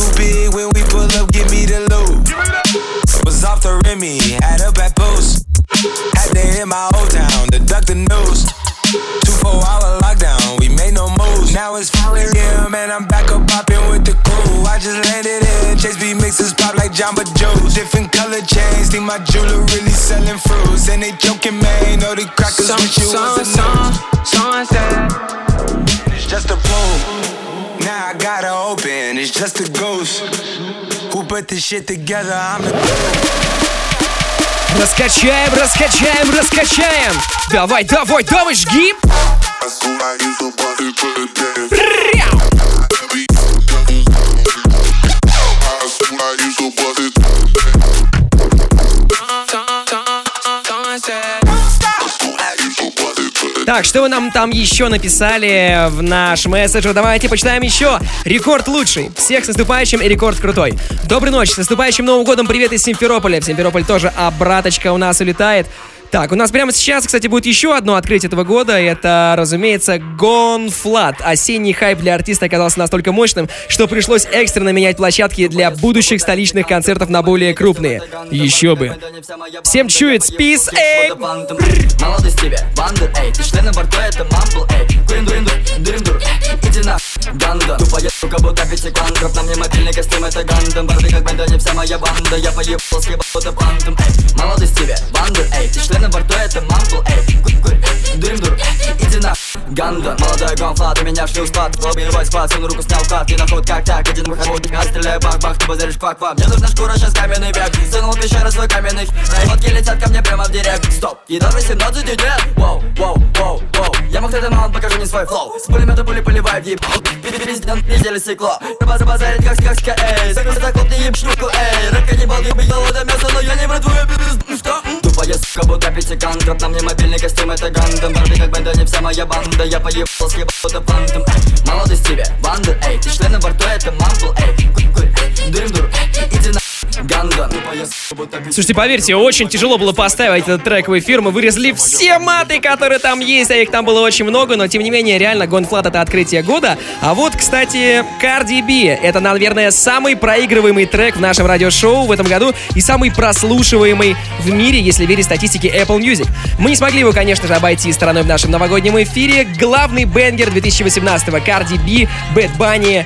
[SPEAKER 26] my jeweler really selling fruits. And they joking, man, know the crackers
[SPEAKER 5] Some-
[SPEAKER 26] wish you was a
[SPEAKER 5] some-
[SPEAKER 26] news.
[SPEAKER 5] Sunset.
[SPEAKER 26] It's just a bloom. Now I gotta open, it's just a ghost. Who put this shit together? I'm the
[SPEAKER 2] Раскачаем, раскачаем, раскачаем! Давай, давай, давай, жги! Прям! Так, что вы нам там еще написали в наш месседж? Давайте почитаем еще. Рекорд лучший. Всех с наступающим и рекорд крутой. Доброй ночи. С наступающим Новым годом. Привет из Симферополя. В Симферополь тоже обраточка у нас улетает. Так, у нас прямо сейчас, кстати, будет еще одно открытие этого года. Это, разумеется, Flat. Осенний хайп для артиста оказался настолько мощным, что пришлось экстренно менять площадки для будущих столичных концертов на более крупные. Еще бы. Всем чует спис, эй!
[SPEAKER 27] Молодость тебе, бандер, эй Ты член на борту, это мамбл, эй Курим, дурим, дур, дурим, Гандон. Тупая сука, будто пятикантроп На мне мобильный костюм, это гандон. Барды как банда, не вся моя банда. Я поебал, съебал, это пантом, эй Молодость тебе, бандер, эй. Ты член на борту, это мамбл, эй. Курим, курим, дурим, дур, иди на Гандон. Молодой гонфлат, у меня шлюз спад. Лоббиевой склад, всю руку снял кат. И на ход как так, один выход Я стреляю бах-бах, ты базаришь квак-квак Мне нужна шкура, сейчас каменный век. Сунул в пещеру свой каменный Фотки летят ко мне прямо в директ. Стоп, едва 18 идет Воу, воу, воу, воу. Я мог это маунт, покажи мне свой флоу. С пулемета пули поливаю в еб Пизден, недели стекло. Рыба забазарит, как сказка, эй. Закрылся клоп, не еб эй. Рэп каннибал, еб это мясо, но я не брат твою пизду Что? Тупая сука, будто пятикантроп На мне мобильный костюм, это гандам Барды как банда, не вся моя банда Я поебал, съебал, это фантом Молодость тебе, банда, эй. Ты член на борту, это мамбл, эй. Кури, кури, дурим, дур, иди на
[SPEAKER 2] Слушайте, поверьте, очень тяжело было поставить этот трек в эфир. Мы вырезали все маты, которые там есть, а их там было очень много, но тем не менее, реально, Гонфлат это открытие года. А вот, кстати, Cardi B. Это, наверное, самый проигрываемый трек в нашем радиошоу в этом году и самый прослушиваемый в мире, если верить статистике Apple Music. Мы не смогли его, конечно же, обойти стороной в нашем новогоднем эфире. Главный banger 2018-го Cardi B, Bad Bunny,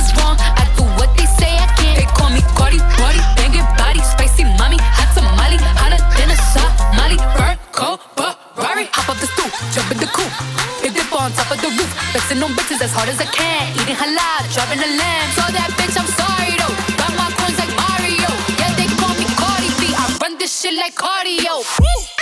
[SPEAKER 17] Ferrari, hop up the stoop, jump in the coupe. They dip on top of the roof, flexing on bitches as hard as I can. Eating halal, driving a lamb. Saw that bitch I'm sorry though. Got my coins like Mario. Yeah, they call me Cardi B. I run this shit like cardio.
[SPEAKER 2] Woo!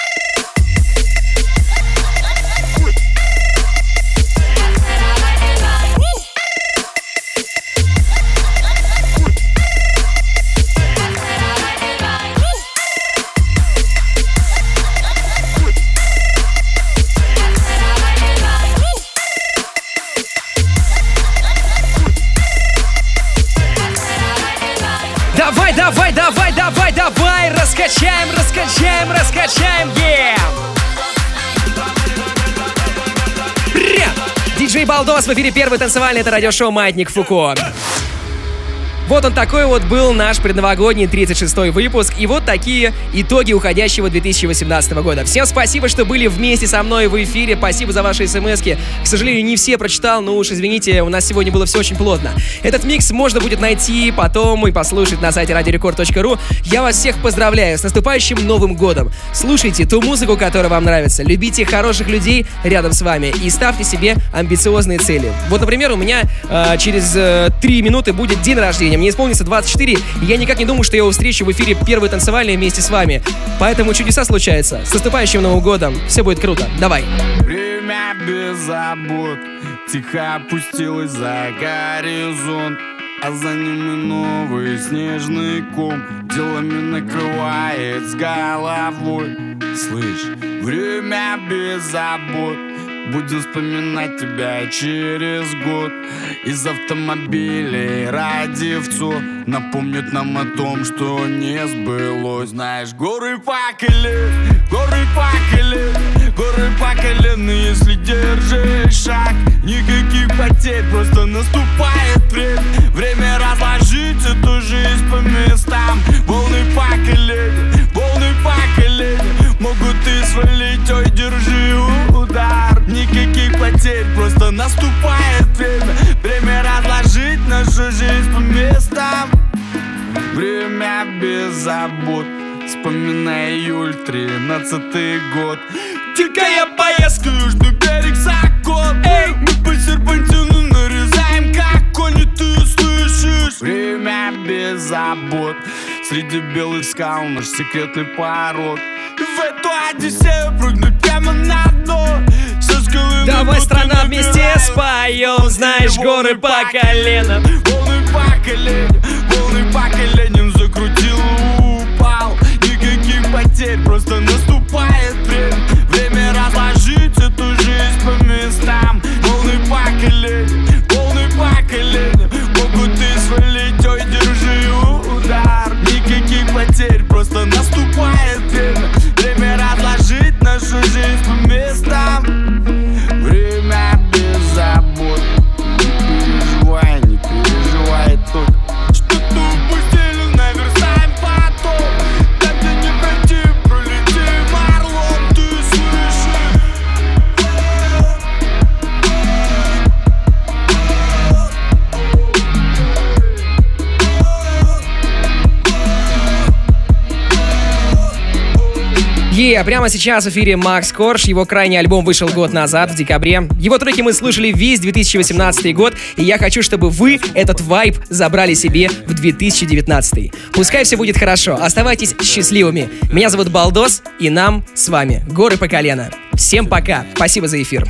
[SPEAKER 2] Балдос в эфире первый танцевальный, это радиошоу «Маятник Фуко». Вот он такой вот был наш предновогодний 36-й выпуск. И вот такие итоги уходящего 2018 года. Всем спасибо, что были вместе со мной в эфире. Спасибо за ваши смс -ки. К сожалению, не все прочитал, но уж извините, у нас сегодня было все очень плотно. Этот микс можно будет найти потом и послушать на сайте radiorecord.ru. Я вас всех поздравляю с наступающим Новым Годом. Слушайте ту музыку, которая вам нравится. Любите хороших людей рядом с вами и ставьте себе амбициозные цели. Вот, например, у меня э, через э, 3 минуты будет день рождения. Мне исполнится 24, и я никак не думаю, что я его встречу в эфире первый танцевальный вместе с вами. Поэтому чудеса случаются. С наступающим Новым Годом. Все будет круто. Давай.
[SPEAKER 24] Время без забот Тихо опустилось за горизонт А за ними новый снежный ком Делами накрывает с головой Слышь, время без забот Будем вспоминать тебя через год. Из автомобилей радивцу Напомнят нам о том, что не сбылось. Знаешь, горы колен, горы колен Горы по колено, если держишь шаг Никаких потерь, просто наступает время Время разложить эту жизнь по местам. Волны по волны по Могут и свалить, ой, держи удар. Никаких потерь, просто наступает время. Время разложить нашу жизнь по местам. Время без забот. Вспоминай июль, тринадцатый год. Дикая поездка, южный берег закон. Эй, мы по серпантину нарезаем, как кони, ты слышишь? Время без забот. Среди белых скал наш секретный порог В эту одиссею прыгнуть прямо на дно.
[SPEAKER 2] Давай, страна,
[SPEAKER 24] ты
[SPEAKER 2] вместе споем, знаешь, горы по колено.
[SPEAKER 24] Волны по коленям, волны по коленям закрутил, упал. Никаких потерь, просто наступает время. Время разложить эту жизнь по местам. Волны по коленям, волны по коленям. Могут и свалить, ой, держи удар. Никаких потерь, просто наступает
[SPEAKER 2] Е, прямо сейчас в эфире Макс Корж. Его крайний альбом вышел год назад, в декабре. Его треки мы слышали весь 2018 год, и я хочу, чтобы вы этот вайб забрали себе в 2019. Пускай все будет хорошо. Оставайтесь счастливыми. Меня зовут Балдос, и нам с вами горы по колено. Всем пока. Спасибо за эфир.